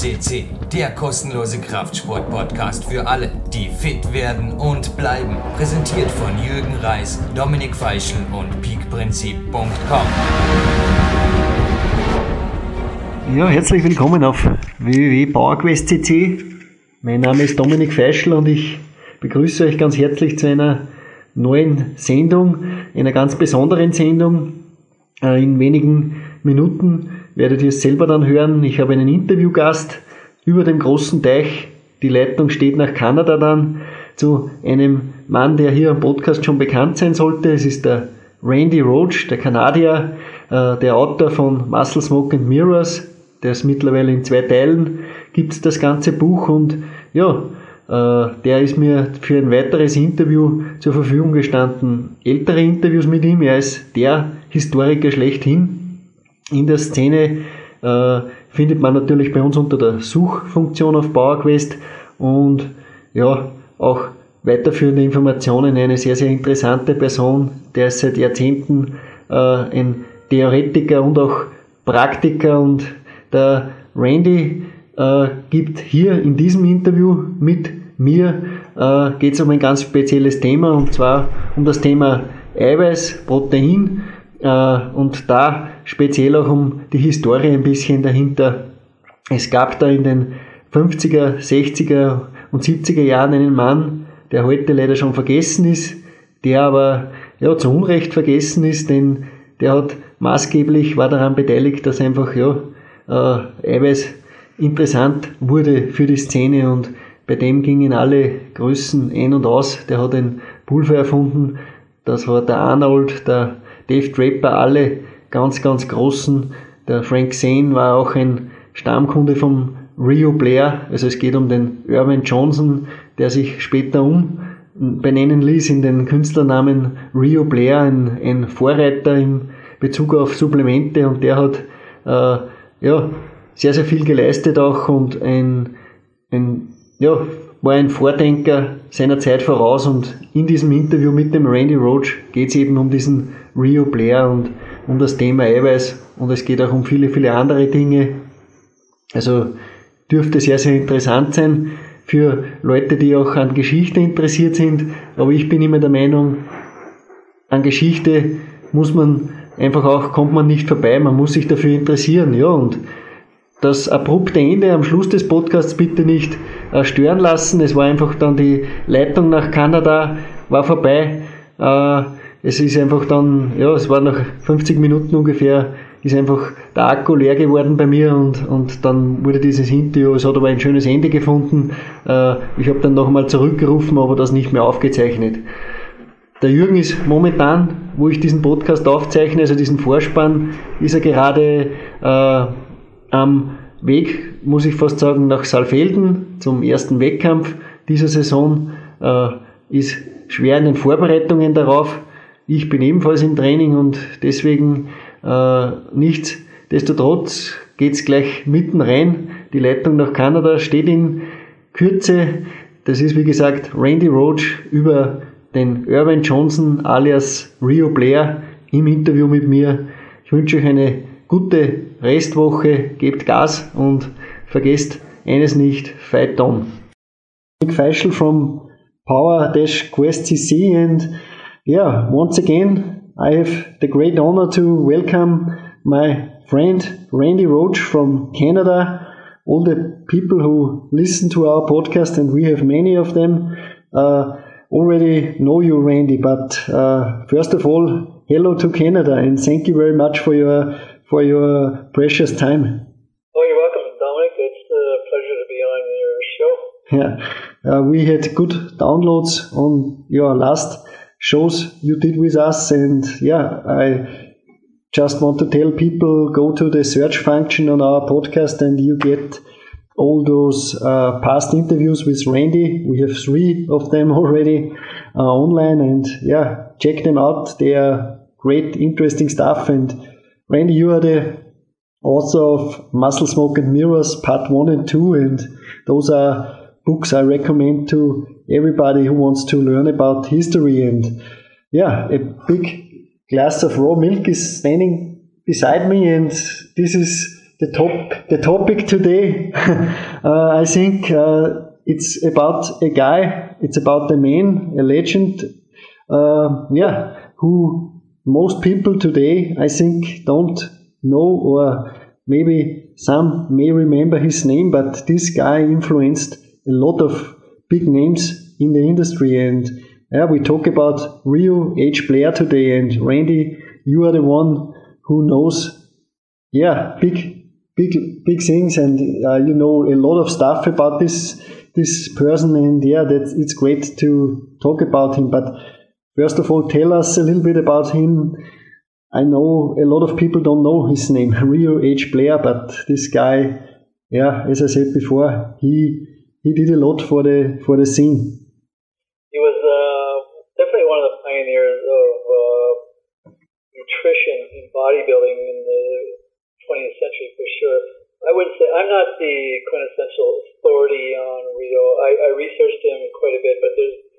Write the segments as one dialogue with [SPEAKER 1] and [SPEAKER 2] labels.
[SPEAKER 1] CC, der kostenlose Kraftsport-Podcast für alle, die fit werden und bleiben. Präsentiert von Jürgen Reis, Dominik Feischl und peakprinzip.com.
[SPEAKER 2] Ja, herzlich willkommen auf www.powerquest.cc. Mein Name ist Dominik Feischl und ich begrüße euch ganz herzlich zu einer neuen Sendung, einer ganz besonderen Sendung. Äh, in wenigen Minuten werdet ihr es selber dann hören. Ich habe einen Interviewgast über dem großen Teich. Die Leitung steht nach Kanada dann zu einem Mann, der hier am Podcast schon bekannt sein sollte. Es ist der Randy Roach, der Kanadier, äh, der Autor von Muscle Smoke and Mirrors. Der ist mittlerweile in zwei Teilen, gibt es das ganze Buch und ja, äh, der ist mir für ein weiteres Interview zur Verfügung gestanden. Ältere Interviews mit ihm, er ist der Historiker schlechthin in der Szene äh, findet man natürlich bei uns unter der Suchfunktion auf PowerQuest und ja, auch weiterführende Informationen. Eine sehr, sehr interessante Person, der ist seit Jahrzehnten äh, ein Theoretiker und auch Praktiker und der Randy äh, gibt hier in diesem Interview mit mir äh, geht es um ein ganz spezielles Thema und zwar um das Thema Eiweiß, Protein und da speziell auch um die Historie ein bisschen dahinter. Es gab da in den 50er, 60er und 70er Jahren einen Mann, der heute leider schon vergessen ist, der aber ja, zu Unrecht vergessen ist, denn der hat maßgeblich, war daran beteiligt, dass einfach ja, äh, Eiweiß interessant wurde für die Szene und bei dem gingen alle Größen ein und aus. Der hat ein Pulver erfunden, das war der Arnold, der Dave Draper, alle ganz, ganz großen. Der Frank Zane war auch ein Stammkunde vom Rio Blair. Also es geht um den Irvin Johnson, der sich später umbenennen ließ in den Künstlernamen Rio Blair, ein, ein Vorreiter in Bezug auf Supplemente und der hat äh, ja, sehr, sehr viel geleistet auch und ein, ein ja, war ein Vordenker seiner Zeit voraus und in diesem Interview mit dem Randy Roach geht es eben um diesen Rio Blair und um das Thema Eiweiß und es geht auch um viele, viele andere Dinge. Also dürfte sehr, sehr interessant sein für Leute, die auch an Geschichte interessiert sind. Aber ich bin immer der Meinung, an Geschichte muss man einfach auch, kommt man nicht vorbei, man muss sich dafür interessieren. Ja, und das abrupte Ende am Schluss des Podcasts bitte nicht äh, stören lassen. Es war einfach dann die Leitung nach Kanada, war vorbei. Äh, es ist einfach dann, ja, es war nach 50 Minuten ungefähr, ist einfach der Akku leer geworden bei mir und, und dann wurde dieses Interview, es hat aber ein schönes Ende gefunden. Äh, ich habe dann nochmal zurückgerufen, aber das nicht mehr aufgezeichnet. Der Jürgen ist momentan, wo ich diesen Podcast aufzeichne, also diesen Vorspann, ist er gerade äh, am Weg, muss ich fast sagen, nach Saalfelden zum ersten Wettkampf dieser Saison. Äh, ist schwer in den Vorbereitungen darauf. Ich bin ebenfalls im Training und deswegen äh, nichtsdestotrotz geht's gleich mitten rein. Die Leitung nach Kanada steht in Kürze. Das ist wie gesagt Randy Roach über den Irvin Johnson alias Rio Blair im Interview mit mir. Ich wünsche euch eine gute Restwoche, gebt Gas und vergesst eines nicht, fight on. Nick Feischl from Power Quest CC and yeah, once again, I have the great honor to welcome my friend Randy Roach from Canada. All the people who listen to our podcast, and we have many of them, uh, already know you, Randy. But uh, first of all, hello to Canada, and thank you very much for your for your precious time.
[SPEAKER 3] Oh, you're welcome, Dominic. It's a pleasure to be on your show.
[SPEAKER 2] Yeah, uh, we had good downloads on your last shows you did with us. And yeah, I just want to tell people go to the search function on our podcast and you get all those uh, past interviews with Randy. We have three of them already uh, online, and yeah, check them out. They are great, interesting stuff. And Randy, you are the author of Muscle Smoke and Mirrors Part One and Two, and those are books I recommend to everybody who wants to learn about history. And yeah, a big glass of raw milk is standing beside me, and this is the top the topic today. uh, I think uh, it's about a guy. It's about a man, a legend. Uh, yeah, who most people today, I think, don't know, or maybe some may remember his name. But this guy influenced a lot of big names in the industry, and yeah, we talk about Rheo H. Blair today, and Randy, you are the one who knows yeah, big big big things, and uh, you know a lot of stuff about this this person, and yeah, that it's great to talk about him. But first of all, tell us a little bit about him. I know a lot of people don't know his name, Rheo H. Blair, but this guy, yeah, as I said before, he he did a lot for the for the scene.
[SPEAKER 3] He was uh, definitely one of the pioneers of uh, nutrition and bodybuilding in the 20th century for sure. I would say I'm not the quintessential authority on Rheo. I, I researched him quite a bit, but there's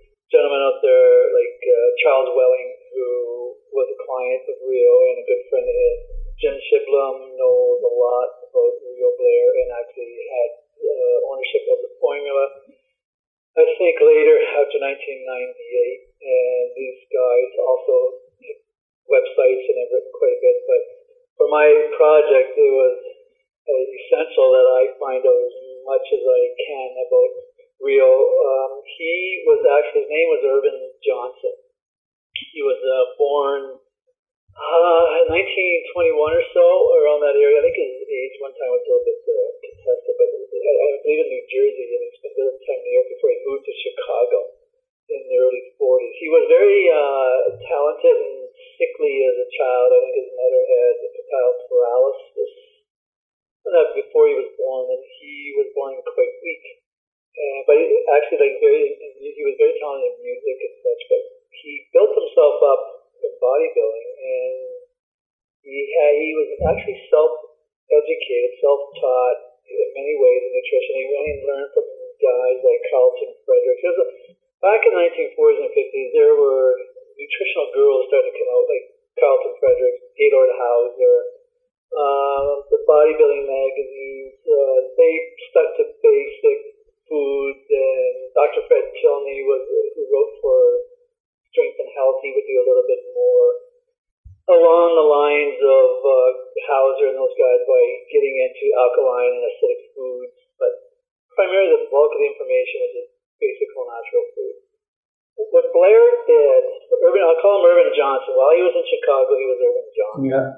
[SPEAKER 3] Hauser and those guys by getting into alkaline and acidic foods, but primarily the bulk of the information was just basic whole natural food. What Blair did, Irvin, I'll call him Irvin Johnson. While he was in Chicago, he was Irvin Johnson.
[SPEAKER 2] Yeah.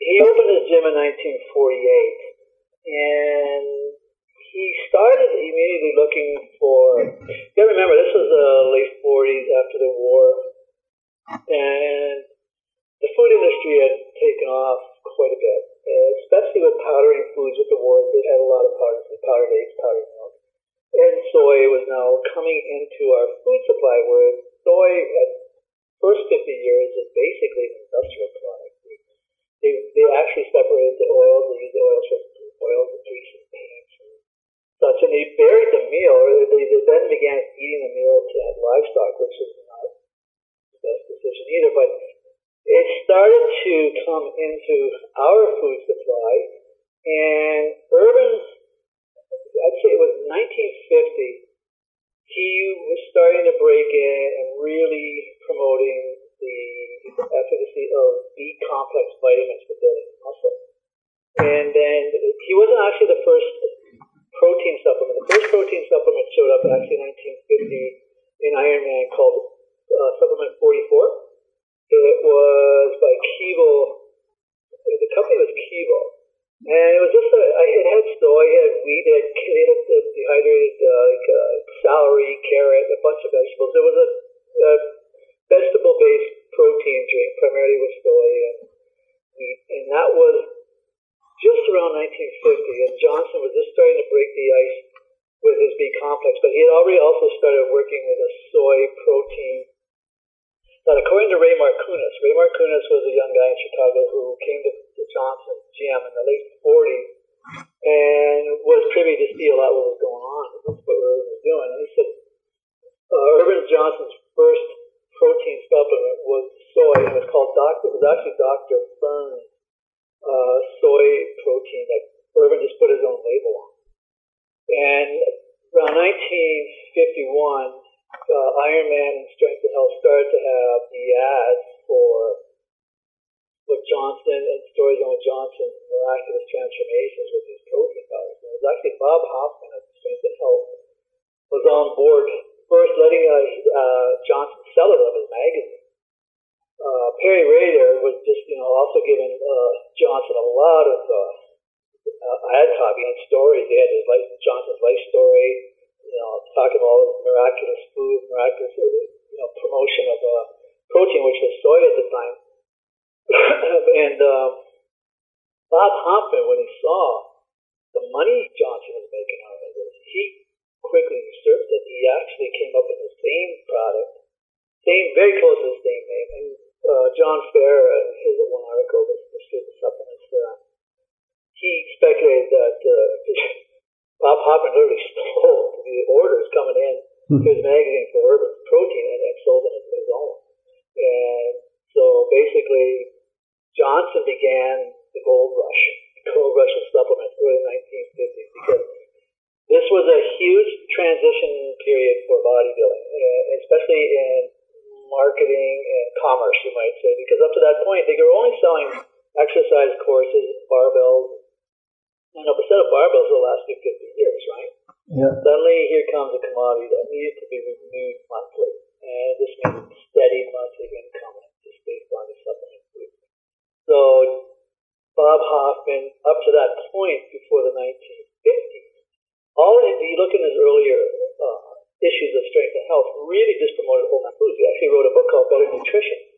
[SPEAKER 3] He opened his gym in 1948, and he started immediately looking for. You gotta remember, this was the late 40s after the war, and the food industry had taken off quite a bit, especially with powdering foods with the war. They had a lot of powders, powdered eggs, powdered milk, and soy was now coming into our food supply, where soy at first 50 years is basically an industrial product. They, they actually separated the oils. They used the oils for oils and grease and paints and such. And they buried the meal, or they, they then began eating the meal to have livestock, which is not the best decision either. But it started to come into our food supply, and Irvin, I'd say it was 1950, he was starting to break in and really promoting the efficacy of B complex vitamins for building muscle. And then he wasn't actually the first protein supplement. The first protein supplement showed up actually in 1950 in Iron Man called uh, Supplement 44. It was by Keeble. The company was Keeble. And it was just a, it had soy, it had wheat, it had, it had dehydrated uh, like uh, celery, carrot, a bunch of vegetables. It was a, a vegetable-based protein drink, primarily with soy and wheat, and that was just around 1950. And Johnson was just starting to break the ice with his B complex, but he had already also started working with a soy protein. But according to Ray Marcunas, Ray Marcunas was a young guy in Chicago who came to, to Johnson GM in the late 40s and was privy to see a lot of what was going on. That's what Irvin was doing. And he said uh, Irvin Johnson's first protein supplement was soy, and it was called Doctor. It was actually Doctor Fern's uh, soy protein that Irvin just put his own label on. And around 1951, Man and Strength and Health started to have the ads for what Johnson and stories on Johnson's miraculous transformations with these protein powders. And it was actually Bob Hoffman of Strength and Health was on board first letting uh, uh, Johnson sell it of his magazine. Uh, Peary Rader was just, you know, also giving uh, Johnson a lot of uh, uh, ad copy and stories. They had his life, Johnson's life story, you know, talking about miraculous food, miraculous, you know, promotion of uh, protein, which was soy at the time. and um, Bob Hoffman, when he saw the money Johnson was making out of this, he quickly usurped it. He actually came up with the same product, same, very close to the same name. And uh, John Fair, uh, his one article, the, the supplements, uh, he speculated that uh, Bob Hoffman literally stole the orders coming in to his magazine for Irvin protein and, and sold them as his own. And so basically, Johnson began the gold rush, the gold rush of supplements early 1950s because this was a huge transition period for bodybuilding, uh, especially in marketing and commerce, you might say, because up to that point they were only selling exercise courses, barbells, you know, set of barbells will last you 50 years, right?
[SPEAKER 2] Yeah.
[SPEAKER 3] Suddenly, here comes a commodity that needed to be renewed monthly, and this means steady monthly income just based on the supplement food. So, Bob Hoffman, up to that point before the 1950s, all you look in his earlier uh, issues of Strength and Health, really just promoted whole foods. He actually wrote a book called Better Nutrition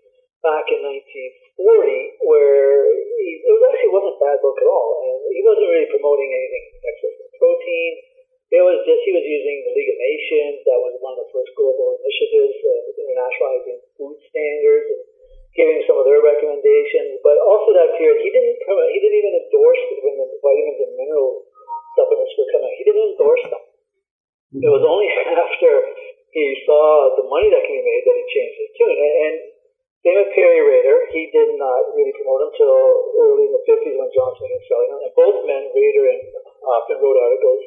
[SPEAKER 3] back in 1940, where he, it was actually wasn't a bad book at all, and he wasn't really promoting anything excess in protein. It was just he was using the League of Nations. That was one of the first global initiatives uh, internationalizing food standards and giving some of their recommendations. But also that period, he didn't come, he didn't even endorse when the vitamins and mineral supplements were coming. He didn't endorse them. It was only after he saw the money that can be made that he changed his tune. And, and with Peary Rader. He did not really promote until early in the 50s when Johnson selling them. And both men, Rader and Hoffman, wrote articles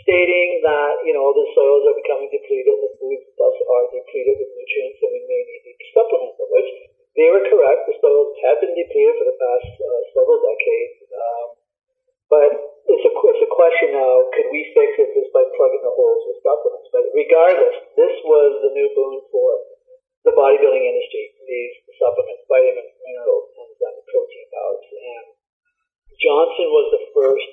[SPEAKER 3] stating that, you know, the soils are becoming depleted, the foods thus are depleted with nutrients, and we may need to supplement them, which they were correct. The soils have been depleted for the past uh, several decades. Um, but it's a, it's a question now, could we fix it just by plugging the holes with supplements? But regardless, this was the new boon for the bodybuilding industry, these supplements, vitamins, minerals, enzymes, protein powders. And Johnson was the first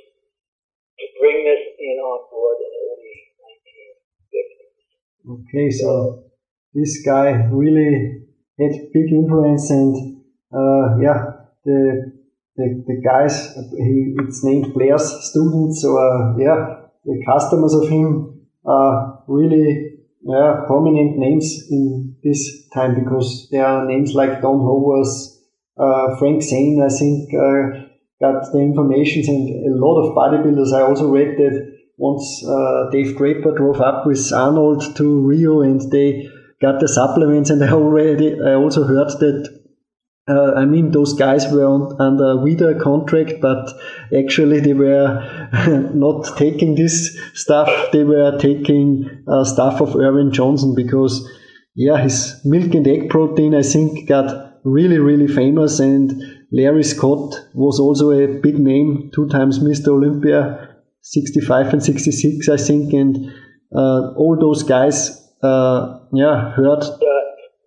[SPEAKER 3] to bring this in on board in the early 1950s.
[SPEAKER 2] Okay, so this guy really had big influence, and uh, yeah, the the, the guys, he, it's named Blair's students, or yeah, the customers of him are really yeah, prominent names in this time because there are names like Don Hovers, uh, Frank Zane, I think, uh, got the information, and a lot of bodybuilders. I also read that once uh, Dave Draper drove up with Arnold to Rheo and they got the supplements, and I already I also heard that uh, I mean, those guys were on, under Weider contract, but actually they were not taking this stuff. They were taking uh, stuff of Irvin Johnson because, yeah, his milk and egg protein, I think, got really, really famous. And Larry Scott was also a big name, two times Mr. Olympia, 65 and 66, I think. And uh, all those guys, uh, yeah, heard.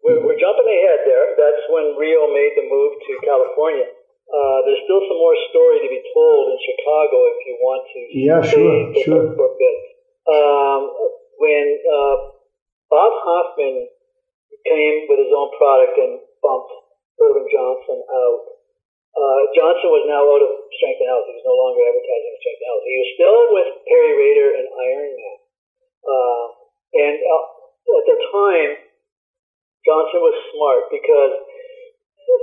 [SPEAKER 3] we're, we're jumping ahead there. That's when Rheo made the move to California. Uh, there's still some more story to be told in Chicago if you want to.
[SPEAKER 2] Yeah, sure, sure.
[SPEAKER 3] For a bit. Um, when uh, Bob Hoffman came with his own product and bumped Irvin Johnson out, uh, Johnson was now out of Strength and Health. He was no longer advertising Strength and Health. He was still with Peary Rader and Iron Man. Uh, and uh, at the time, Johnson was smart because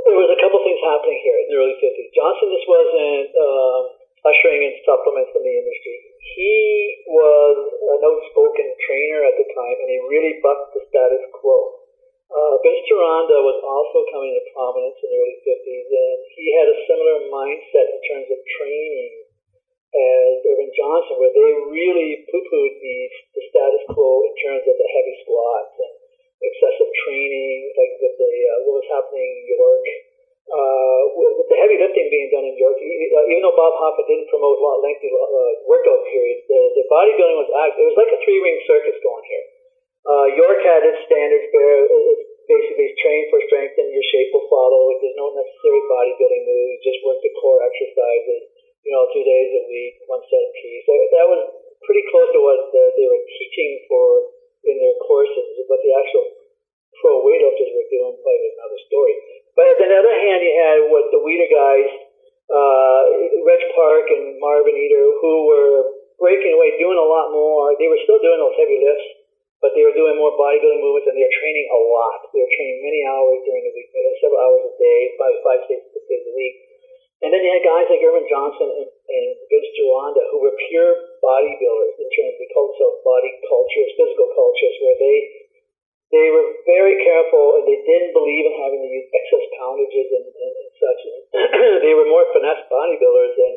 [SPEAKER 3] there was a couple things happening here in the early 50s. Johnson just wasn't uh, ushering in supplements in the industry. He was an outspoken trainer at the time, and he really bucked the status quo. Uh, Vince was also coming to prominence in the early 50s, and he had a similar mindset in terms of training as Irvin Johnson, where they really poo-pooed the, the status quo in terms of the heavy squats and excessive training, like with the uh, what was happening in York. Uh, with the heavy lifting being done in York, uh, even though Bob Hoffman didn't promote a lot lengthy uh, workout periods, the, the bodybuilding was act. It was like a three ring circus going here. Uh, York had its standards there. It's basically train for strength and your shape will follow. There's no necessary bodybuilding moves. Just work the core exercises. You know, two days a week, one set piece. So that was pretty close to what the, they were teaching for in their courses, but the actual pro weightlifters were doing quite another story. But on the other hand, you had what the Weider guys, uh, Reg Park and Marvin Eder, who were breaking away, doing a lot more. They were still doing those heavy lifts, but they were doing more bodybuilding movements and they were training a lot. They were training many hours during the week, several hours a day, five, five, six, six days a week. And then you had guys like Irvin Johnson and, and Vince Gironda, who were pure bodybuilders in terms of the culture of body cultures, physical cultures, where they they were very careful and they didn't believe in having to use excess poundages and, and, and such. they were more finesse bodybuilders, and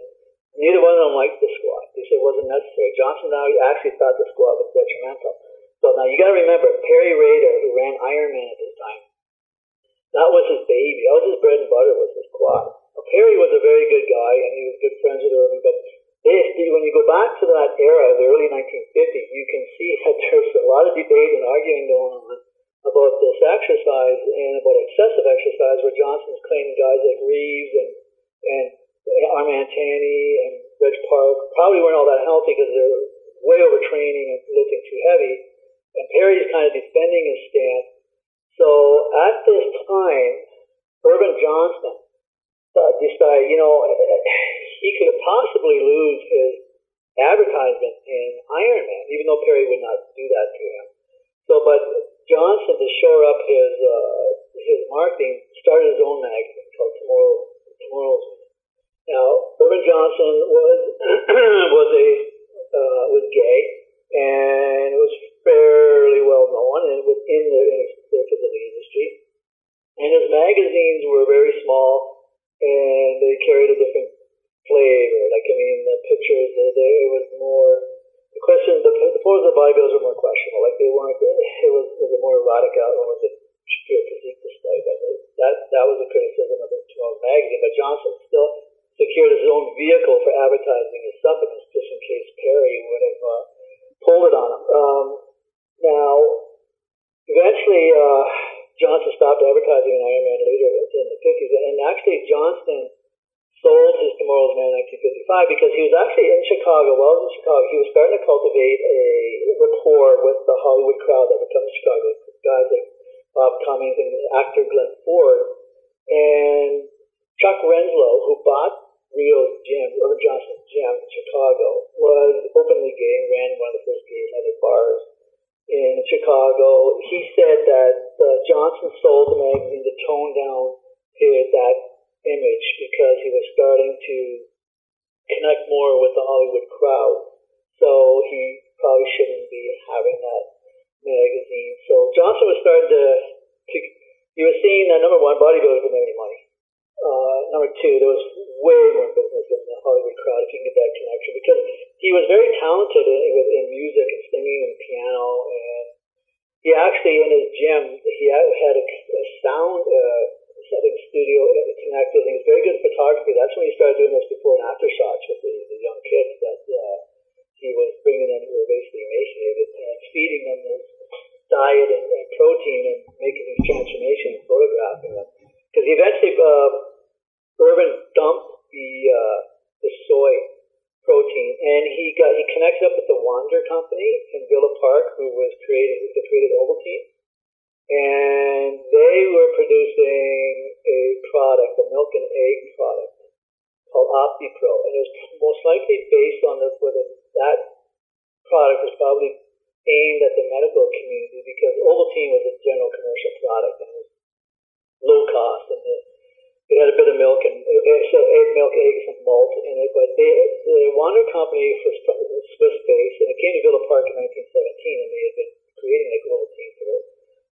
[SPEAKER 3] neither one of them liked the squat. They said it wasn't necessary. Johnson now actually thought the squat was detrimental. So now you got to remember, Peary Rader, who ran Ironman at this time, that was his baby. That was his bread and butter was the squat. Peary was a very good guy, and he was good friends with Irvin. But they, when you go back to that era, the early 1950s, you can see that there's a lot of debate and arguing going on about this exercise and about excessive exercise, where Johnson's claiming guys like Reeves and and Armand Tanny and Reg Park probably weren't all that healthy because they're way overtraining and lifting too heavy. And Peary's kind of defending his stance. So at this time, Irvin Johnson uh, decide, you know, he could possibly lose his advertisement in Ironman, even though Peary would not do that to him. So, but Johnson, to shore up his uh, his marketing, started his own magazine called Tomorrow Tomorrow's. Now, Irvin Johnson was was a uh, was gay and it was fairly well known and within the, in the industry. And his magazines were very small and they carried a different flavor. Like, I mean, the pictures, there it was more, the question, the, the poses of bodybuilders were more questionable. Like, they weren't, it was, was it more erotic out, or was it pure physique display? But that, that was a criticism of the Tomorrow's magazine. But Johnson still secured his own vehicle for advertising his supplements just in case Peary would have uh, pulled it on him. Um, now, eventually, uh, Johnson stopped advertising in Ironman later in the 50s. And actually, Johnston sold his Tomorrow's Man in 1955 because he was actually in Chicago. While in Chicago, he was starting to cultivate a rapport with the Hollywood crowd that would come to Chicago. Guys like Bob Cummings and actor Glenn Ford. And Chuck Renslow, who bought Rheo's gym, Irvin Johnson's gym in Chicago, was openly gay and ran one of the first gay leather bars in Chicago. He said that uh, Johnson sold the magazine to tone down his, that image because he was starting to connect more with the Hollywood crowd. So he probably shouldn't be having that magazine. So Johnson was starting to, to he was seeing that number one, bodybuilders make any money. Uh, number two, there was way more business in the Hollywood crowd if you can get that connection because he was very talented in, in music and singing and piano and he actually in his gym he had a, a sound uh, setting studio connected he was very good at photography. That's when he started doing those before and after shots with the, the young kids that uh, he was bringing them who were basically emaciated and feeding them this diet and, and protein and making these transformations, photographing them. Because he eventually uh, Irvin dumped the uh, the soy protein, and he got he connected up with the Wander Company in Villa Park, who was creating who created Ovaltine, and they were producing a product, a milk and egg product called OptiPro, and it was most likely based on the, whether that product was probably aimed at the medical community because Ovaltine was a general commercial product and was low cost and the it had a bit of milk and uh, so egg milk, eggs, and malt in it. But the Wander Company was Swiss based, and it came to Villa Park in 1917, and they had been creating a global team for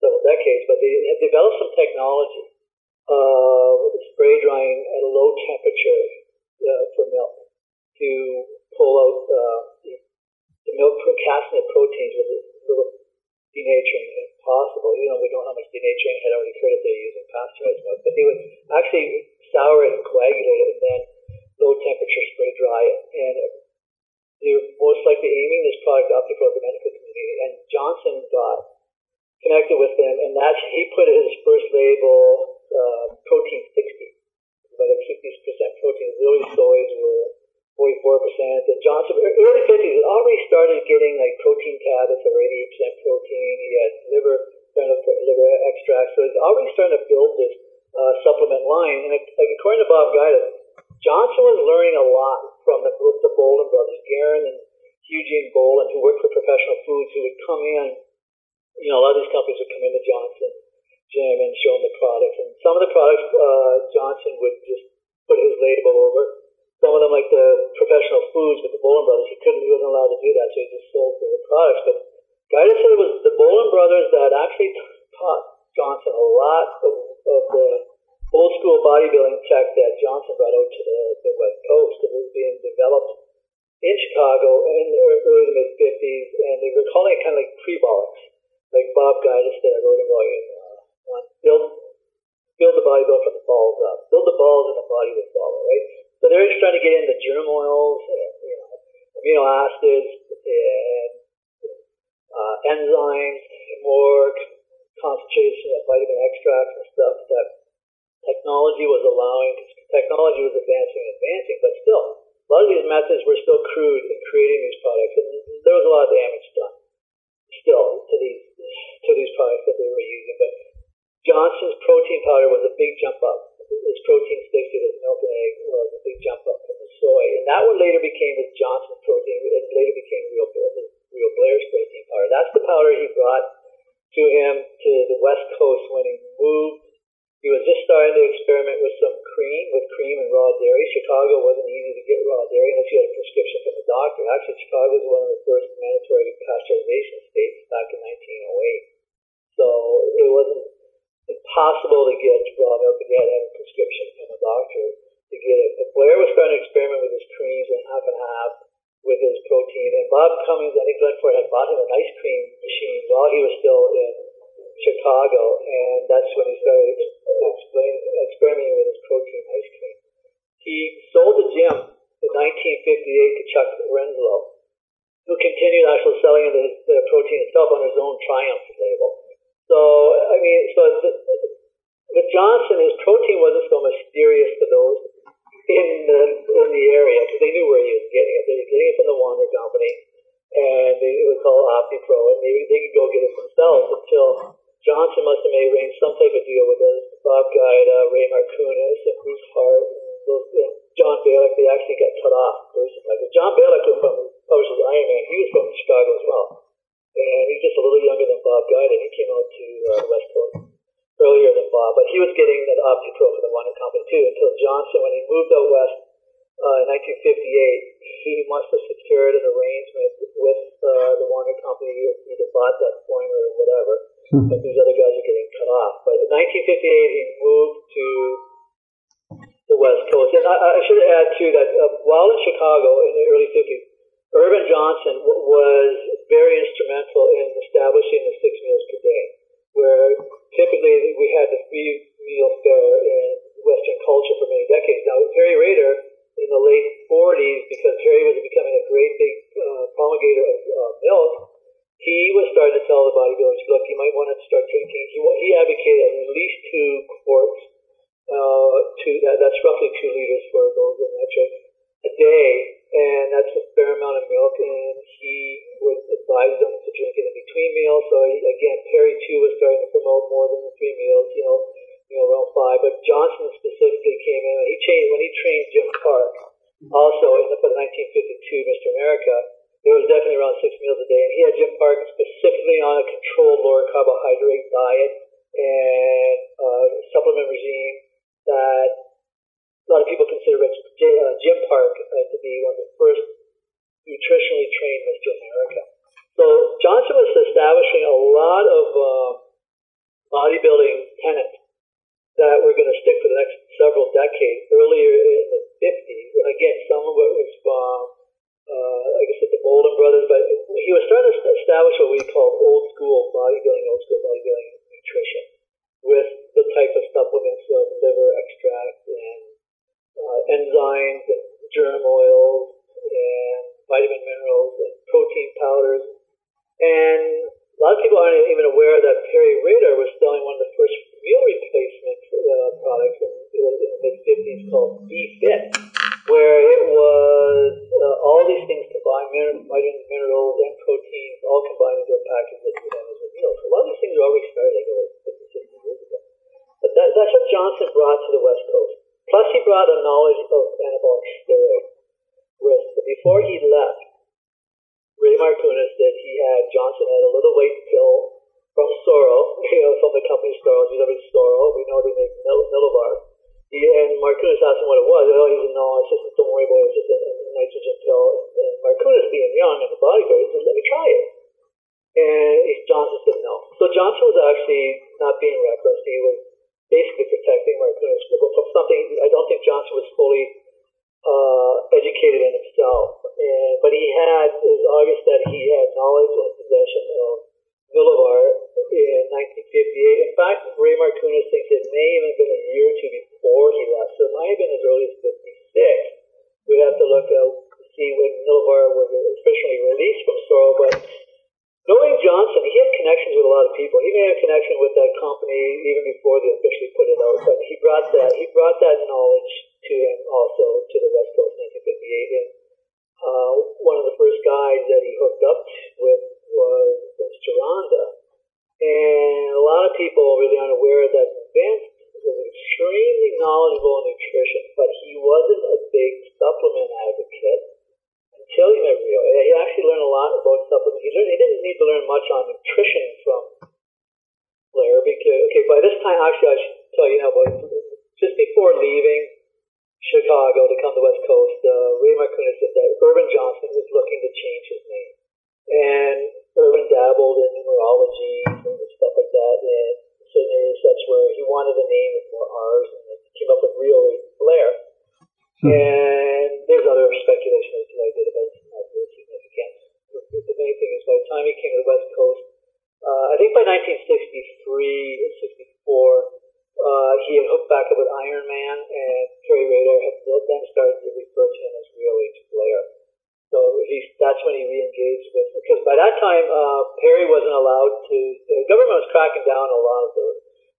[SPEAKER 3] several decades. But they had developed some technology uh, with spray drying at a low temperature uh, for milk to pull out uh, the, the milk casein proteins with as little denaturing as possible. You know, pasteurized milk, but they would actually sour and coagulate it, and then low temperature spray dry it. And they're most likely aiming this product up for the medical community. And Johnson got connected with them, and that's he put his first label, uh, protein 60, about like 60% protein. The early soys were 44%. And Johnson, early 50s, already started getting like protein tablets of 88% protein. He had liver, liver extract. So he's already starting to build this uh, supplement line. And according to Bob Guida, Johnson was learning a lot from the, the Bolin brothers, Garen and Eugene Bolin, who worked for Professional Foods, who would come in. You know, a lot of these companies would come into Johnson gym and show him the products. And some of the products uh, Johnson would just put his label over. Some of them, like the Professional Foods with the Bolin brothers, he couldn't, he wasn't allowed to do that, so he just sold their products. But Guida said it was the Bolin brothers that actually taught Johnson a lot of, of the old school bodybuilding tech that Johnson brought out to the, the West Coast. It was being developed in Chicago in the early to mid 50s, and they were calling it kind of like prebolics, like Bob Guidis did. Wrote in volume uh, one. Build, build the body build from the balls up. Build the balls, and the body will follow. Right. So they're just trying to get into germ oils and you know amino acids and uh, enzymes, more concentration of vitamin extracts and stuff that technology was allowing, technology was advancing and advancing, but still, a lot of these methods were still crude in creating these products, and there was a lot of damage done still to these to these products that they were using. But Johnson's protein powder was a big jump up. His protein sticks to his milk and egg was a big jump up from the soy, and that one later became his Johnson's protein. It later became Real, Real Blair's protein powder. That's the powder he brought to him to the West Coast when he moved he was just starting to experiment with some cream, with cream and raw dairy. Chicago wasn't easy to get raw dairy unless you had a prescription from the doctor. Actually, Chicago was one of the first mandatory pasteurization states back in 1908. So it wasn't impossible to get raw milk if you had to have a prescription from a doctor to get it. But Blair was starting to experiment with his creams and half and half with his protein. And Bob Cummings, I think Glenn Ford had bought him an ice cream machine while he was still in Chicago, and that's when he started experimenting with his protein ice cream. He sold the gym in 1958 to Chuck Renslow, who continued actually selling the, the protein itself on his own Triumph label. So, I mean, so the, with Johnson, his protein wasn't so mysterious to those in the in the area because they knew where he was getting it. They were getting it from the Wander Company, and they, it was called OptiPro, and they, they could go get it themselves until Johnson must have made arranged some type of deal with us. Bob Guida, Ray Marcunas, and Bruce Hart, and, those, and John Balik, they actually got cut off. Like John Balik was from publishes Iron Man. He was from Chicago as well. And he's just a little younger than Bob Guida. He came out to uh, the West Coast earlier than Bob, but he was getting an OptiPro for the Wander Company too until Johnson, when he moved out west uh, in 1958, he must have secured an arrangement with uh, the Wander Company, either bought that formula or whatever, Hmm. but these other guys are getting cut off. But in 1958, he moved to the West Coast. And I, I should add, too, that uh, while in Chicago in the early 50s, Irvin Johnson w- was very instrumental in establishing the six meals per day, where typically we had the three meal fare in Western culture for many decades. Now, Peary Rader in the late 40s, because Peary was becoming a great big uh, promulgator of uh, milk, he was starting to tell the bodybuilders, look, you might want to start drinking. He, he advocated at least two quarts, uh, two, that, that's roughly two liters for those in metric, a day, and that's a fair amount of milk, and he would advise them to drink it in between meals. So he, again, Peary too was starting to promote more than the three meals, you know, you know, around five. But Johnson specifically came in, he changed, when he trained Jim Park, also in the 1952 Mr. America, it was definitely around six meals a day. And he had Jim Park specifically on a controlled lower carbohydrate diet and uh, supplement regime that a lot of people consider Rich, uh, Jim Park uh, to be one of the first nutritionally trained Mr. America. So Johnson was establishing a lot of uh, bodybuilding tenets that were going to stick for the next several decades. Earlier in the 50s, and again, some of it was from uh, like I said, the Bolden brothers, but he was starting to establish what we call old school bodybuilding, old school bodybuilding nutrition with the type of supplements uh, enzymes and germ oils and vitamin minerals and protein powders. And a lot of people aren't even aware that Peary Rader was selling one of the first meal replacement uh, products in, in the mid 50s called B-Fit, where it was uh, all these things combined, min- vitamins, minerals, and proteins, all combined into a package that you have as a meal. So a lot of these things are already started like over 50, 60 years ago. But that, that's what Johnson brought to the West Coast. Plus, he brought a knowledge of anabolic steroid risk. But before he left, Ray Marcunas said he had Johnson had a little weight pill from Searle, you know, from the company Searle, GW Searle. We know they make Nilevar. He, and Marcunas asked him what it was. Oh, he said, no, it's just, don't worry about it. It's just a, a nitrogen pill. And Marcunas, being young and a bodybuilder, he said, let me try it. And Johnson said no. So Johnson was actually not being reckless. He was basically protecting Marcunas from something. I don't think Johnson was fully uh, educated in himself. And, but he had, it was obvious that he had knowledge and possession of Nilevar in 1958. In fact, Ray Marcunas thinks it may have been a year or two before he left. So it might have been as early as 56. We'd have to look out to see when Nilevar was officially released from Searle. But knowing Johnson, he had connections with a lot of people. He may have connection with that company even before they officially put it out. But he brought that he brought that knowledge to him also to the West Coast in 1958. And uh, one of the first guys that he hooked up with was Vince Gironda. And a lot of people really aren't aware that Vince was extremely knowledgeable in nutrition, but he wasn't a big supplement advocate until he met Rheo. He actually learned a lot about supplements. He, learned, he didn't need to learn much on nutrition from Blair because, okay, by this time, actually, I should tell you now, but just before leaving Chicago to come to the West Coast, uh, Ray Marcunas said that Irvin Johnson was looking to change his name. And Irvin dabbled in numerology and stuff like that, and certain areas such where he wanted a name with more R's, and he came up with Rheo Blair. Hmm. And there's other speculation as to why he did it, but it's not really significant. The main thing is by the time he came to the West Coast, uh, I think by 1963 or 64, uh, he had hooked back up with Iron Man, and Peary Rader had then started to refer to him as Rheo H. Blair. So he, that's when he re-engaged with, because by that time, uh, Peary wasn't allowed to, the government was cracking down on a lot of the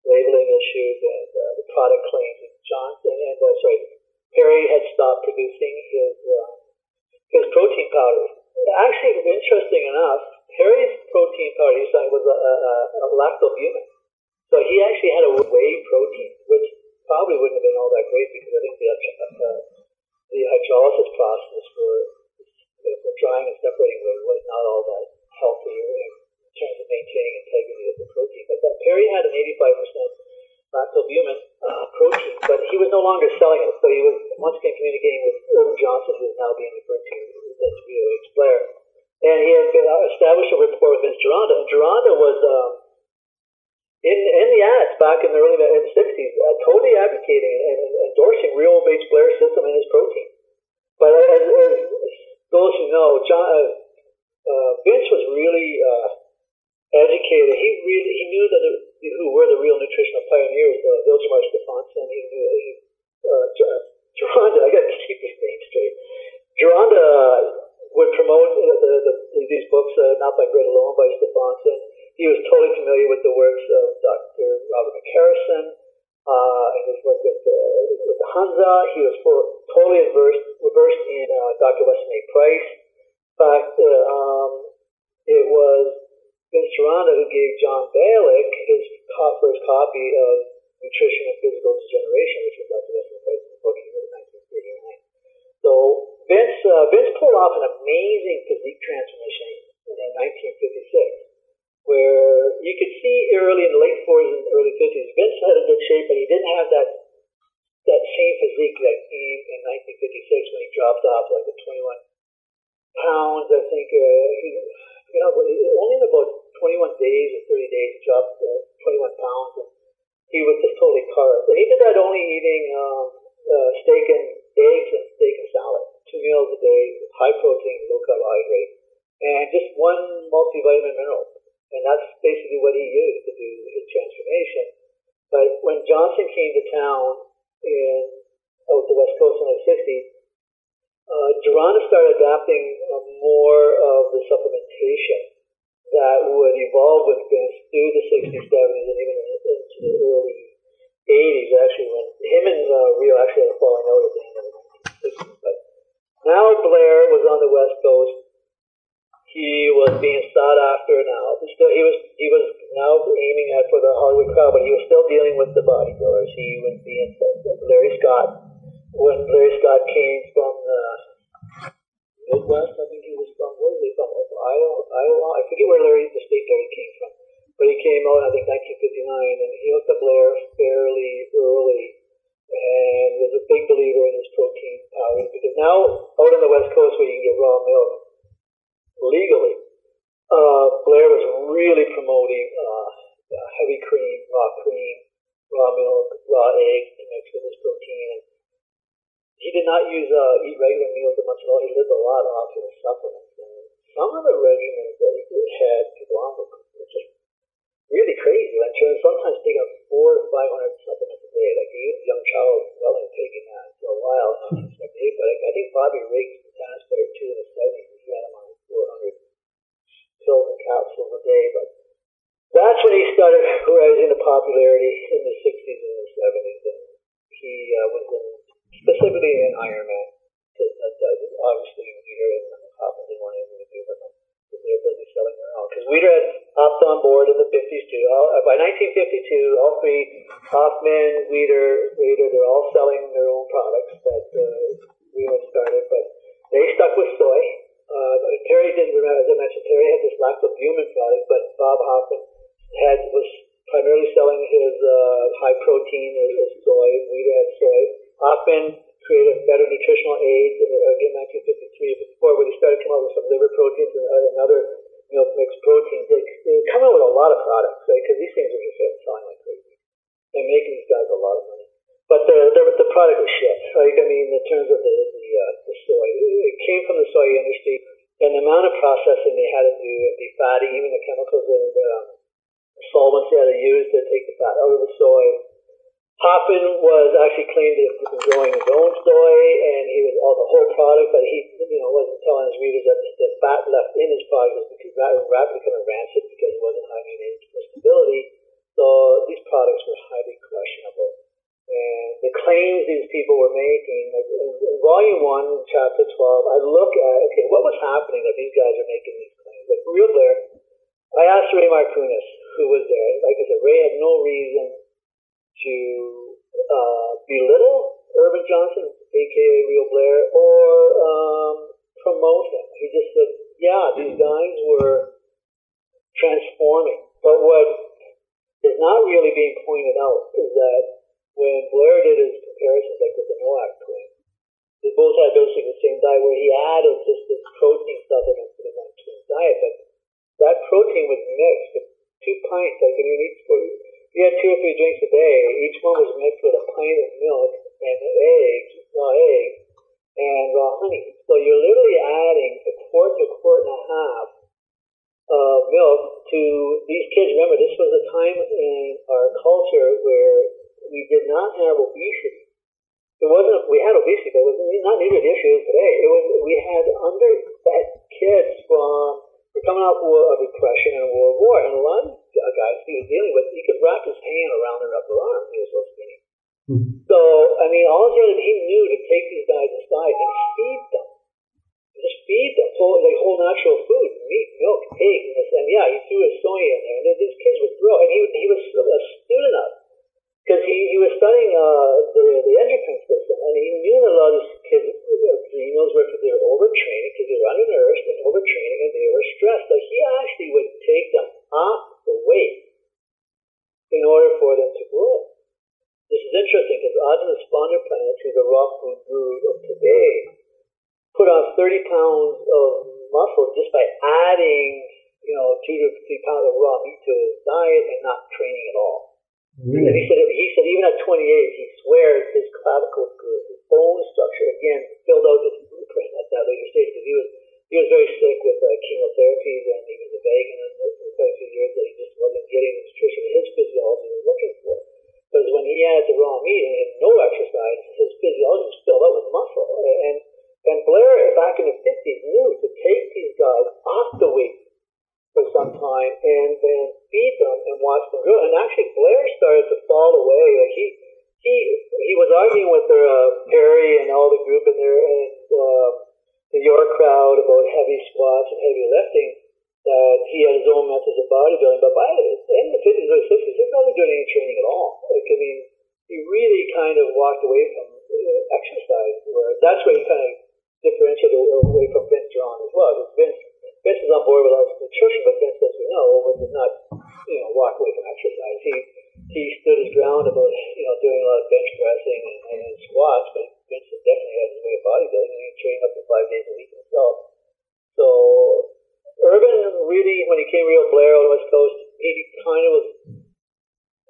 [SPEAKER 3] labeling issues and uh, the product claims. And Johnson, and uh, sorry, Peary had stopped producing his uh, his protein powders. Actually, interesting enough, Peary's protein powder he was a, a, a lactalbumin. So he actually had a whey protein, which probably wouldn't have been all that great because I think the uh, the hydrolysis process for for drying and separating whey was not all that healthy in terms of maintaining integrity of the protein. But that Peary had an 85% lactalbumin uh, protein, but he was no longer selling it. So he was once again communicating with Irvin Johnson, who is now being referred to as VOH Blair. And he had established a rapport with Vince Gironda. And Gironda was um, in, in the ads back in the early in the 60s, uh, totally advocating and, endorsing Rheo H. Blair's system and his protein. But as, as those who know, John, uh, uh, Vince was really uh, educated. He really he knew that the, who were the real nutritional pioneers. Uh, Vilhjalmur Stefansson. He he, uh, Gironda. I got to keep his name straight. Gironda would promote uh, the, the, these books, uh, not by Bread Alone, by Stefansson. He was totally familiar with the works of Dr. Robert McCarrison uh, and his work with, uh, with the Hunza. He was totally versed, versed in uh, Dr. Weston A. Price. In fact, uh, um, it was Vince Gironda who gave John Balik his first copy of Nutrition and Physical Degeneration, which was Dr. Weston A. Price's book he wrote in 1939. So Vince, uh, Vince pulled off an amazing physique transformation in 1956 where you could see early in the late 40s and early 50s, Vince had a good shape, but he didn't have that that same physique that came in 1956 when he dropped off like the 21 pounds. I think uh, he, you know, only in about 21 days or 30 days, he dropped uh, 21 pounds, and he was just totally carved. And he did that only eating um, uh, steak and eggs and steak and salad, two meals a day, high protein, low carbohydrate, and just one multivitamin mineral. And that's basically what he used to do his transformation. But when Johnson came to town in out the West Coast in the 60s, uh, Gironda started adapting uh, more of the supplementation that would evolve with Vince through the 60s, 70s, and even into the early 80s, actually, when him and uh, Rheo actually had a falling out at the end of the 1960s. But now Blair was on the West Coast he was being sought after now. He was he was now aiming at for the Hollywood crowd, but he was still dealing with the bodybuilders. He would be in Larry Scott when Larry Scott came from the Midwest. I think he was from where was he from? Iowa, Iowa. I forget where Larry, the state Larry came from, but he came out I think 1959, and he hooked up Blair fairly early, and was a big believer in his protein powders because now out on the West Coast where you can get raw milk legally, uh, Blair was really promoting uh, heavy cream, raw cream, raw milk, raw eggs to mix with his protein. And he did not use uh, eat regular meals much at all. He lived a lot off his supplements. And some of the regimens that he had people on were just really crazy. In terms, sometimes taking four to five hundred supplements a day. Like young Charles Welling taking that for a while. But I think Bobby Riggs, the tennis player, too, in the seventies, he had him on four hundred pills and capsules a day. But that's when he started rising to popularity in the 60s and the 70s. And he uh, was in, specifically in Ironman. Uh, obviously, Weider and Hoffman didn't want anything to do with them because they were busy selling their own. Because Weider had hopped on board in the 50s too. All, uh, by 1952, all three, Hoffman, Weider, Weider, they're all selling their own products that uh, Weider started. But they stuck with soy. Uh, Terry didn't remember, as I mentioned, Terry had this lactalbumin product, but Bob Hoffman had was primarily selling his uh, high protein or soy, Weider had soy. Hoffman created better nutritional aids in again 1953 before when he started coming up with some liver proteins and, and other you know mixed proteins. They, they come out with a lot of products, right? Because these things are just selling like crazy. They're making these guys a lot of money. But the, the, the product was shit, right? I mean, in terms of the the, uh, the soy, it came from the soy industry, and the amount of processing they had to do, and defatting, even the chemicals and um, solvents they had to use to take the fat out of the soy. Hoffman was actually claimed to have been growing his own soy, and he was all the whole product, but he, you know, wasn't telling his readers that the fat left in his product was because that would rapidly becoming rancid because it wasn't high in stability. So these products were highly questionable. And the claims these people were making, like in, in volume one, chapter 12, I look at, okay, what was happening that these guys are making these claims? Like, Rheo Blair, I asked Ray Markunis, who was there. Like I said, Ray had no reason to uh, belittle Irvin Johnson, aka Rheo Blair, or um, promote him. He just said, yeah, these guys were transforming. But what is not really being pointed out is that when Blair did his comparisons, like with the Nowak twins, they both had basically the same diet where he added just this protein supplement to the one twin diet, but that protein was mixed with two pints, like in each you had two or three drinks a day. Each one was mixed with a pint of milk and eggs, raw eggs, and raw honey. So you're literally adding a quart to a quart and a half of milk to these kids. Remember, this was a time in our culture where we did not have obesity. It wasn't. We had obesity, but it was not the issue today. It was. We had underfed kids from. We're coming off of depression and World War, and a lot of guys he was dealing with, he could wrap his hand around their upper arm. He was so skinny. Mm-hmm. So I mean, all of a sudden he knew to take these guys aside and feed them. Just feed them whole, like whole natural food, meat, milk, eggs, and yeah, he threw his soy in there, and these kids would grow. And he he was astute enough because he, he was studying uh, the, the endocrine system, and he knew that a lot of these kids' adrenals were they were overtraining because they were undernourished and overtraining, and they were stressed. So he actually would take them off the weight in order for them to grow. This is interesting because Aajonus Vonderplanitz, who's a raw food guru of today, put on 30 pounds of muscle just by adding, you know, two to three pounds of raw meat to his diet and not training at all. Really? He said, he said even at 28, he swears his clavicle grew, his bone structure again filled out his blueprint at that later stage because he was he was very sick with uh, chemotherapies and he was a vegan for quite a few years that he just wasn't getting the nutrition his physiology was looking for. Because when he had the raw meat and had no exercise, his physiology was filled out with muscle. And and Blair back in the 50s knew to take these guys off the weight for some time and then feed them and watch them grow. And actually, Blair started to fall away. Like he he he was arguing with uh, Peary and all the group in there and uh, the York crowd about heavy squats and heavy lifting. that he had his own methods of bodybuilding. But by the end of the 50s or 60s, he wasn't doing any training at all. Like, I mean, he really kind of walked away from uh, exercise. Where that's where he stood his ground about, you know, doing a lot of bench pressing and, and squats, but Vince definitely had his way of bodybuilding, and he trained up to five days a week himself. So Irvin really, when he came Rheo Blair on the West Coast, he kind of was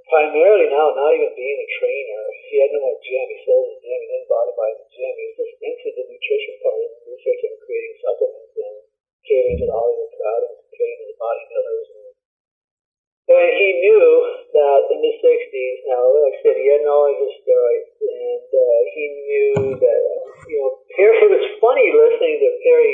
[SPEAKER 3] primarily now not even being a trainer. He had no more gym. He sold his gym. He didn't bother buying the gym. He was just into the nutrition part of researching and creating supplements and catering to the Hollywood crowd and training the bodybuilders. And, and he knew that in the 60s, now, like I said, he had knowledge of steroids, and uh, he knew that, you know, Peary, it was funny listening to Peary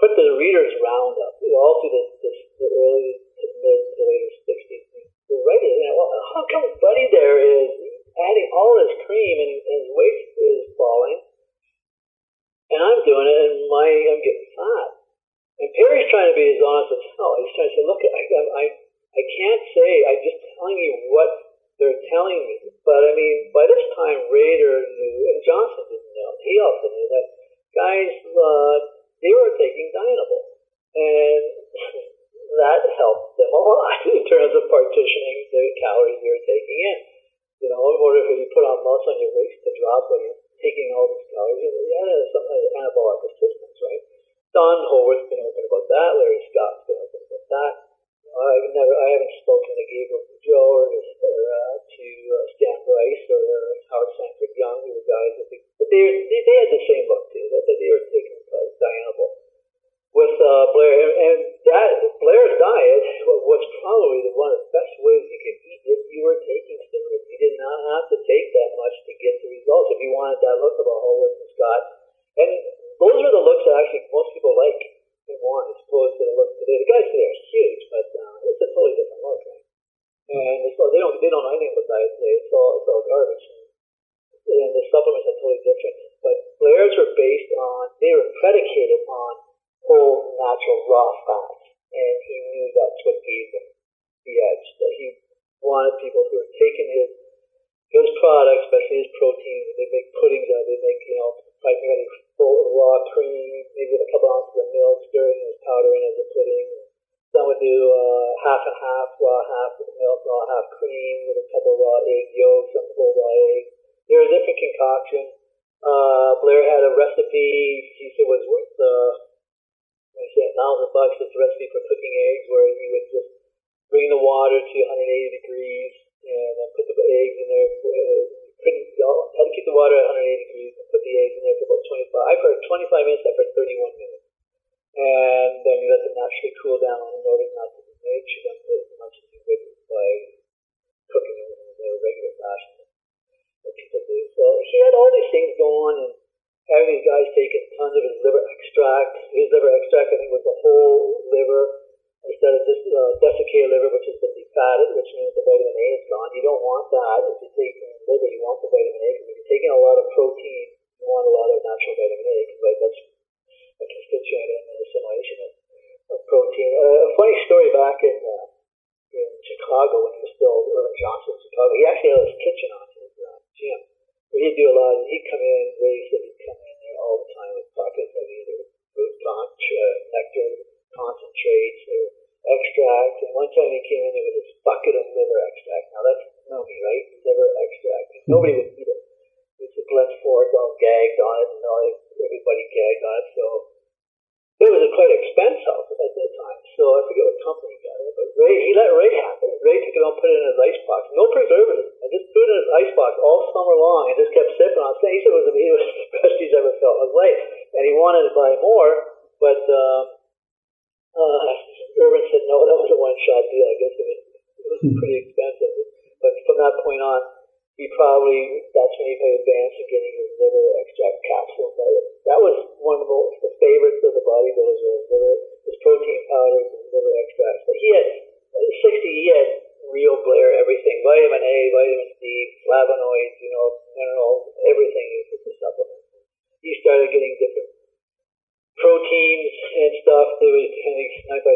[SPEAKER 3] put the readers roundup all through the, the, the early to mid to later 60s the writers, you know, well, how come Buddy there is adding all this cream and, and his weight is falling, and I'm doing it and my I'm getting fat. And Peary's trying to be as honest as hell. He's trying to say, look, I, I, I can't say. I'm just telling you what they're telling me. But I mean, by this time, Rader knew, and Johnson didn't know. He also knew that guys, uh, they were taking Dianabol, and that helped them a lot in terms of partitioning the calories they were taking in. You know, in order for you put on muscle on your waist to drop when you're taking all these calories, you had some anabolic assistance, right? Don Howorth's been open about that. Larry Scott's been open about that. I've never, I haven't spoken to Gabriel Joe or, or uh, to uh, Stan Bryce or Howard Sanford Young, who were guys that they, but they, they, they had the same book too, that, they were taking uh, Dianabol with uh, Blair, and, and that Blair's diet was probably the one of the best ways you could eat if you were taking steroids. You did not have to take that much to get the results if you wanted that look of a Howarth and Scott. And those are the looks that actually most people like and want as opposed to the look today. The guys today are huge, but uh, it's a totally different look, right? And it's, they don't they don't know anything about diet today. It's all it's all garbage. And the supplements are totally different. But Blair's were based on they were predicated on whole natural raw fats, and he knew that's what gave him the edge. That he wanted people who were taking his his products, especially his proteins. They make puddings out. They make you know probably full of raw cream, maybe with a couple ounces of milk, stirring his powder in as a pudding. Some would do uh, half and half, raw half with milk, raw half cream, with a couple raw egg yolks, some whole raw eggs. There are different concoctions. Uh, Blair had a recipe. He said was worth uh, I said a thousand bucks. It's a recipe for cooking eggs, where you would just bring the water to 180 degrees and then put the eggs in there. Uh, you had to keep the water at 180 degrees and put the eggs in there for about 25. I've heard 25 minutes. I've heard 31 minutes, and then you let them naturally cool down in order not to make them as much as you would by cooking them in their regular fashion that people do. So he had all these things going and having these guys taking tons of his liver extract. His liver extract, I think, was the whole liver instead of just uh, desiccated liver, which has been defatted, which means the vitamin A is gone. You don't want that. If you're taking liver, you want the vitamin A if you're taking a lot of protein, you want a lot of natural vitamin A because right, that's a constituent in the assimilation of, of protein. Uh, a funny story back in uh, in Chicago when he was still Irvin Johnson in Chicago, he actually had his kitchen on his uh, gym he'd do a lot. Of, he'd come in, race, and he'd come in there all the time with buckets of either fruit punch, uh, nectar, concentrates, or extract. And one time he came in there with this bucket of liver extract. Now that's me, right? Liver extract. Nobody would eat it. It's a Glenn Ford all gagged on it, and all, everybody gagged on it. So it was a quite expensive at that time. So I forget what company got it, but Ray he let Ray have it. Ray took it and put it in his icebox. No preservative. I just threw it in his icebox all summer long and just kept sipping on it. He said it was, it was the best he's ever felt in his life. And he wanted to buy more, but uh, uh, Irvin said no, that was a one shot deal. I guess it was, it was pretty expensive. But from that point on, he probably that's when he advanced in getting his liver extract capsules. That was, that was one of the, the favorites of the bodybuilders was liver, his protein powders and liver extracts. But he had 60, he had Rheo Blair everything, vitamin A, vitamin D, flavonoids, you know, minerals, everything he put the supplements. He started getting different proteins and stuff. There was, I think, by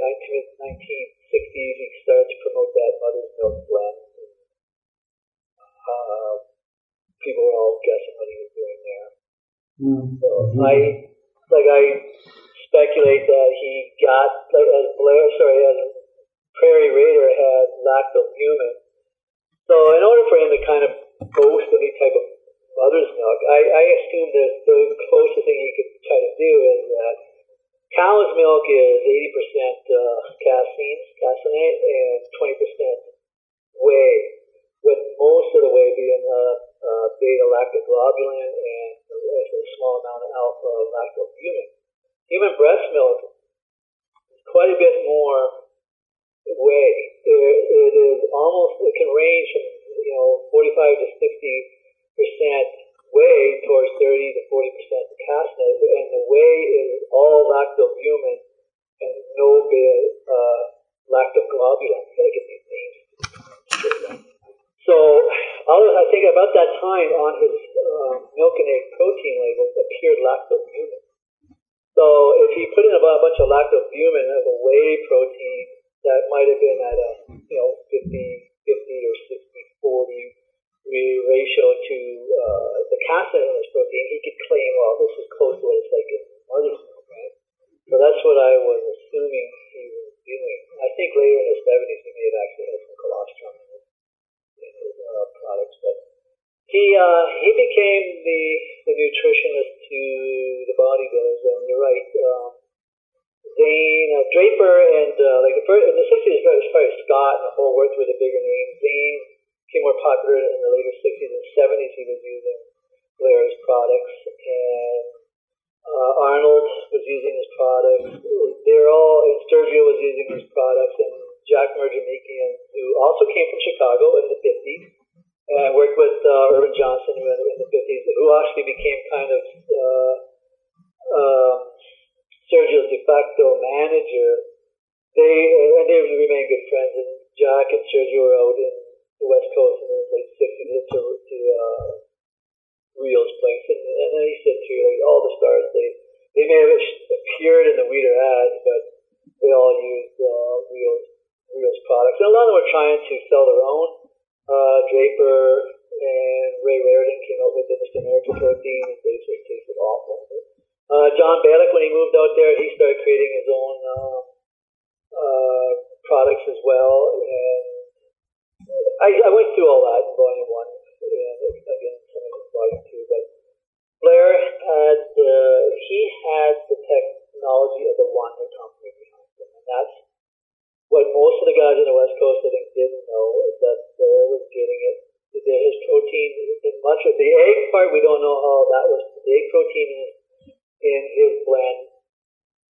[SPEAKER 3] people were all guessing what he was doing there.
[SPEAKER 2] Mm.
[SPEAKER 3] So I, like I speculate that he got, like as Blair, sorry, as Peary Rader had lactalbumin. So in order for him to kind of boast any type of mother's milk, I, I assume that the closest thing he could try to do is that cow's milk is 80% uh, casein, caseinate, and 20% whey, with most of the whey being uh, uh, beta lactoglobulin and a small amount of alpha lactalbumin. Human breast milk is quite a bit more whey. It, it is almost, it can range from, you know, 45 to 60 percent whey towards 30 to 40 percent caseinate, and the whey is all lactalbumin and no beta uh, lactoglobulin. You gotta get these names straight. So, I think about that time on his uh, milk and egg protein label appeared lactalbumin. So, if he put in a bunch of lactalbumin of a whey protein that might have been at a you know 50, 50 or 60, 40 ratio to uh, the casein in this protein, he could claim, well, this is close to what it's like in milk, right? So that's what I was assuming he was doing. I think later in the 70s he may have actually had some colostrum in his, in his uh, products, but he uh, he became the the nutritionist to the bodybuilders, and you're right. Um, Zane uh, Draper and uh, like the first, in the 60s, it was probably Scott and the Howorth were the bigger names. Zane became more popular in the later 60s and 70s. He was using Blair's products, and uh, Arnold was using his products. They're all, and Sergio was using his products, and Jack Merjamikian, who also came from Chicago in the 50s, and worked with uh, Irvin Johnson in, in the 50s, who actually became kind of uh, um, Sergio's de facto manager. They and they remain good friends, and Jack and Sergio were out in the West Coast in the late 60s to, to uh, Rheo's place, and, and he said to like all the stars they they may have appeared in the Weider ads, but they all used uh, Rheo's Rheo's products, and a lot of them were trying to sell their own. Uh, Draper and Ray Raridan came up with the Mr. America protein, and they just tasted awful. Uh, John Balik, when he moved out there, he started creating his own uh, uh, products as well, and I, I went through all that in volume one, and again, some of it in volume two, but Blair had, he had the technology of the Wonder Company behind him, and that's what most of the guys on the West Coast, didn't know, is that Blair was getting it, his protein, in much of the egg part, we don't know how that was, the egg protein in, in his blend,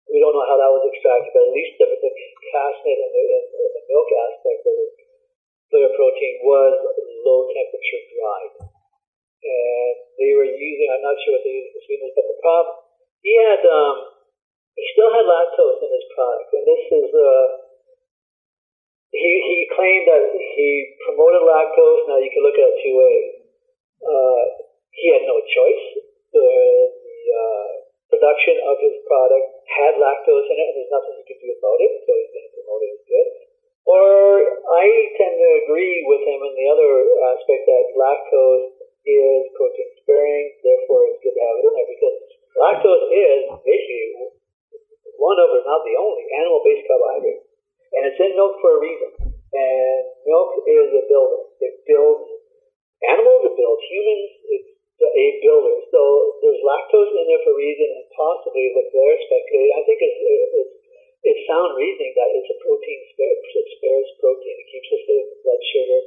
[SPEAKER 3] we don't know how that was extracted, but at least the, the caseinate and the, and the milk aspect of it Was low temperature dried. And they were using, I'm not sure what they used for sweetness, but the problem, he had, um, he still had lactose in his product. And this is, uh, he, he claimed that he promoted lactose. Now you can look at it two ways. Uh, he had no choice. The, the uh, production of his product had lactose in it, and there's nothing he could do about it, so he's going to promote it as good. Or I tend to agree with him in the other aspect that lactose is protein sparing, therefore it's good to have it in there because lactose is basically one of, if not the only, animal based carbohydrate. And it's in milk for a reason. And milk is a builder. It builds animals, it builds humans, it's a builder. So there's lactose in there for a reason, and possibly what they're I think it's, it's it's sound reasoning that it's a protein spare, it spares protein. It keeps us in blood sugar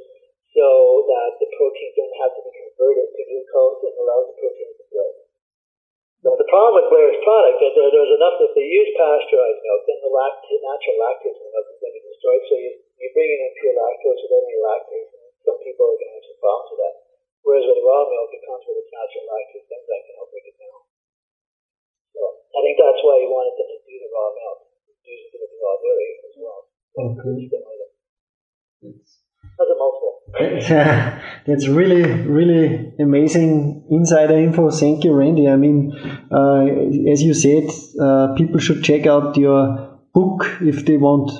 [SPEAKER 3] so that the proteins don't have to be converted to glucose and allows the proteins to build. But the problem with Blair's product is that there's enough if they use pasteurized milk, then the lactate, natural lactase in the milk is going to be destroyed. So you, you bring in impure lactose without any lactase, and some people are going to have some problems with that. Whereas with raw milk, it comes with its natural lactase enzyme can help break it down. So I think that's why he wanted them to do the raw milk use it with raw dairy as well.
[SPEAKER 2] Okay.
[SPEAKER 3] That's a mouthful.
[SPEAKER 2] That's really, really amazing insider info. Thank you, Randy. I mean, uh, as you said, uh, people should check out your book if they want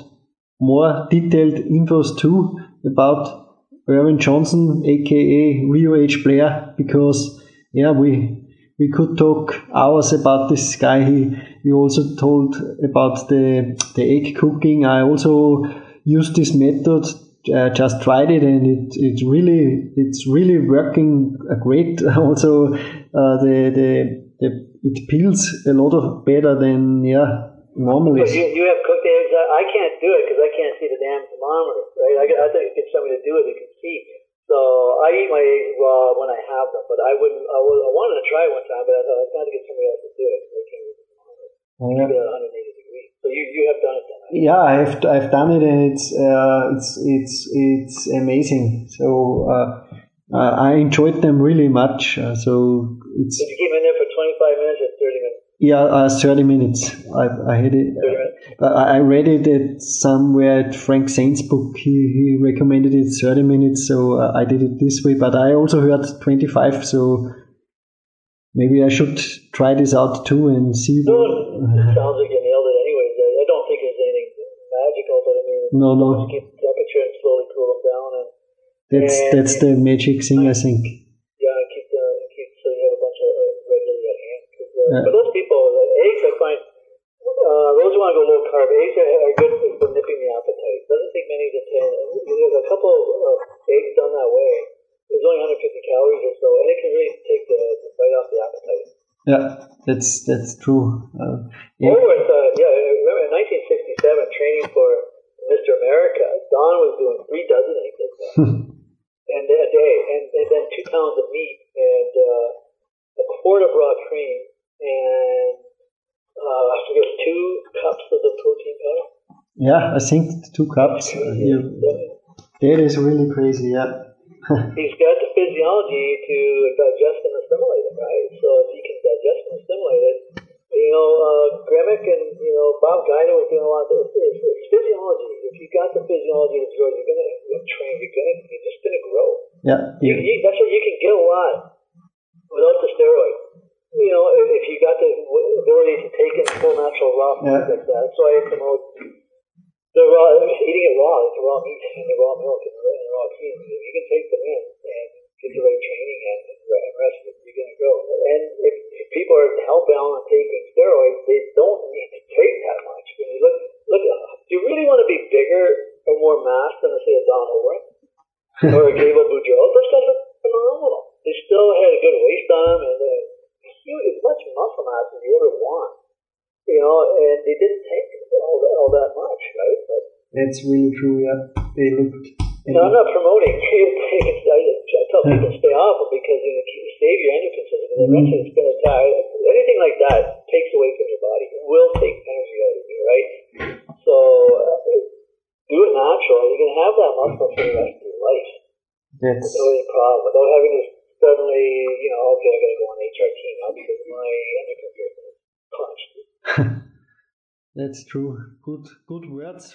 [SPEAKER 2] more detailed infos too about Irvin Johnson, aka Rheo H Blair, because yeah, we we could talk hours about this guy. He he also told about the the egg cooking. I also used this method. Uh, just tried it and it it's really it's really working great. Also, uh, the, the the it peels a lot of better than yeah normally.
[SPEAKER 3] you, you have cooked eggs. I can't do it because I can't see the damn thermometer. Right? I, I think get somebody to do it who can see. So I eat my eggs raw when I have them, but I wouldn't. I, I wanted to try it one time, but I thought I going to get somebody else to do it. I can't read the thermometer. Keep it at 180 degrees. So you, you have done it then? Right?
[SPEAKER 2] Yeah, I've I've done it, and it's uh, it's it's it's amazing. So. Uh, uh, I enjoyed them really much. Uh, so it's.
[SPEAKER 3] Did you keep in there for 25 minutes or 30 minutes?
[SPEAKER 2] Yeah, uh, 30 minutes. I, I had it. I read it at somewhere at Frank Saint's book. He, he recommended it 30 minutes, so uh, I did it this way. But I also heard 25, so maybe I should try this out too and see.
[SPEAKER 3] No, it sounds like you nailed it anyways. I, I don't think there's anything magical, but I mean,
[SPEAKER 2] no, no.
[SPEAKER 3] Just keep the temperature and slowly cool them down. And,
[SPEAKER 2] that's
[SPEAKER 3] and,
[SPEAKER 2] that's the magic thing, I think.
[SPEAKER 3] Yeah, keep the keep so you have a bunch of uh, regularly at hand. Uh, yeah. But those people, uh, eggs, I find uh, those who want to go low carb, eggs are, are good for nipping the appetite. Doesn't take many to ten. There's a couple of uh, eggs done that way. There's only 150 calories or so, and it can really take the, the bite off the appetite.
[SPEAKER 2] Yeah, that's that's true. Uh,
[SPEAKER 3] yeah. Uh, yeah, remember in 1967, training for Mr. America, Don was doing three dozen eggs like that, and a day, and, and then two pounds of meat and uh, a quart of raw cream and uh, I forget two cups of the protein powder.
[SPEAKER 2] Yeah, I think two cups. Uh, you, that is really crazy. Yeah.
[SPEAKER 3] He's got the physiology to digest
[SPEAKER 2] Yeah.
[SPEAKER 3] You, you, that's what you can get a lot without the steroid you know, if you got the ability to take in full natural raw food yeah. like that, that's why I promote the raw, eating it raw, the raw meat and the raw milk and the, raw cream. If you can take them in and get the right training and, and rest, you're going to grow. And if, if people are hellbound on taking steroids, they don't need to take that much. When you look, look, do you really want to be bigger or more mass than, say, a Don O'Rourke or a Gable Boudreaux? Those guys are phenomenal. They still had a good waist on them and, and huge, as much muscle mass as you ever want. You know, and they didn't take all that, all that much, right? But
[SPEAKER 2] that's really true. Yeah, they looked.
[SPEAKER 3] No, I'm not promoting. I tell people stay off it because you, know, you save your endocrine system. Mm-hmm. Eventually, it's going to die. Anything like that takes away from your body. It will take energy out of you, right? So uh, do it natural. You can have that muscle for the rest your life. No problem without having to suddenly, you know, okay, I got to go on HRT now because my endocrine is punched.
[SPEAKER 2] That's true. Good, good words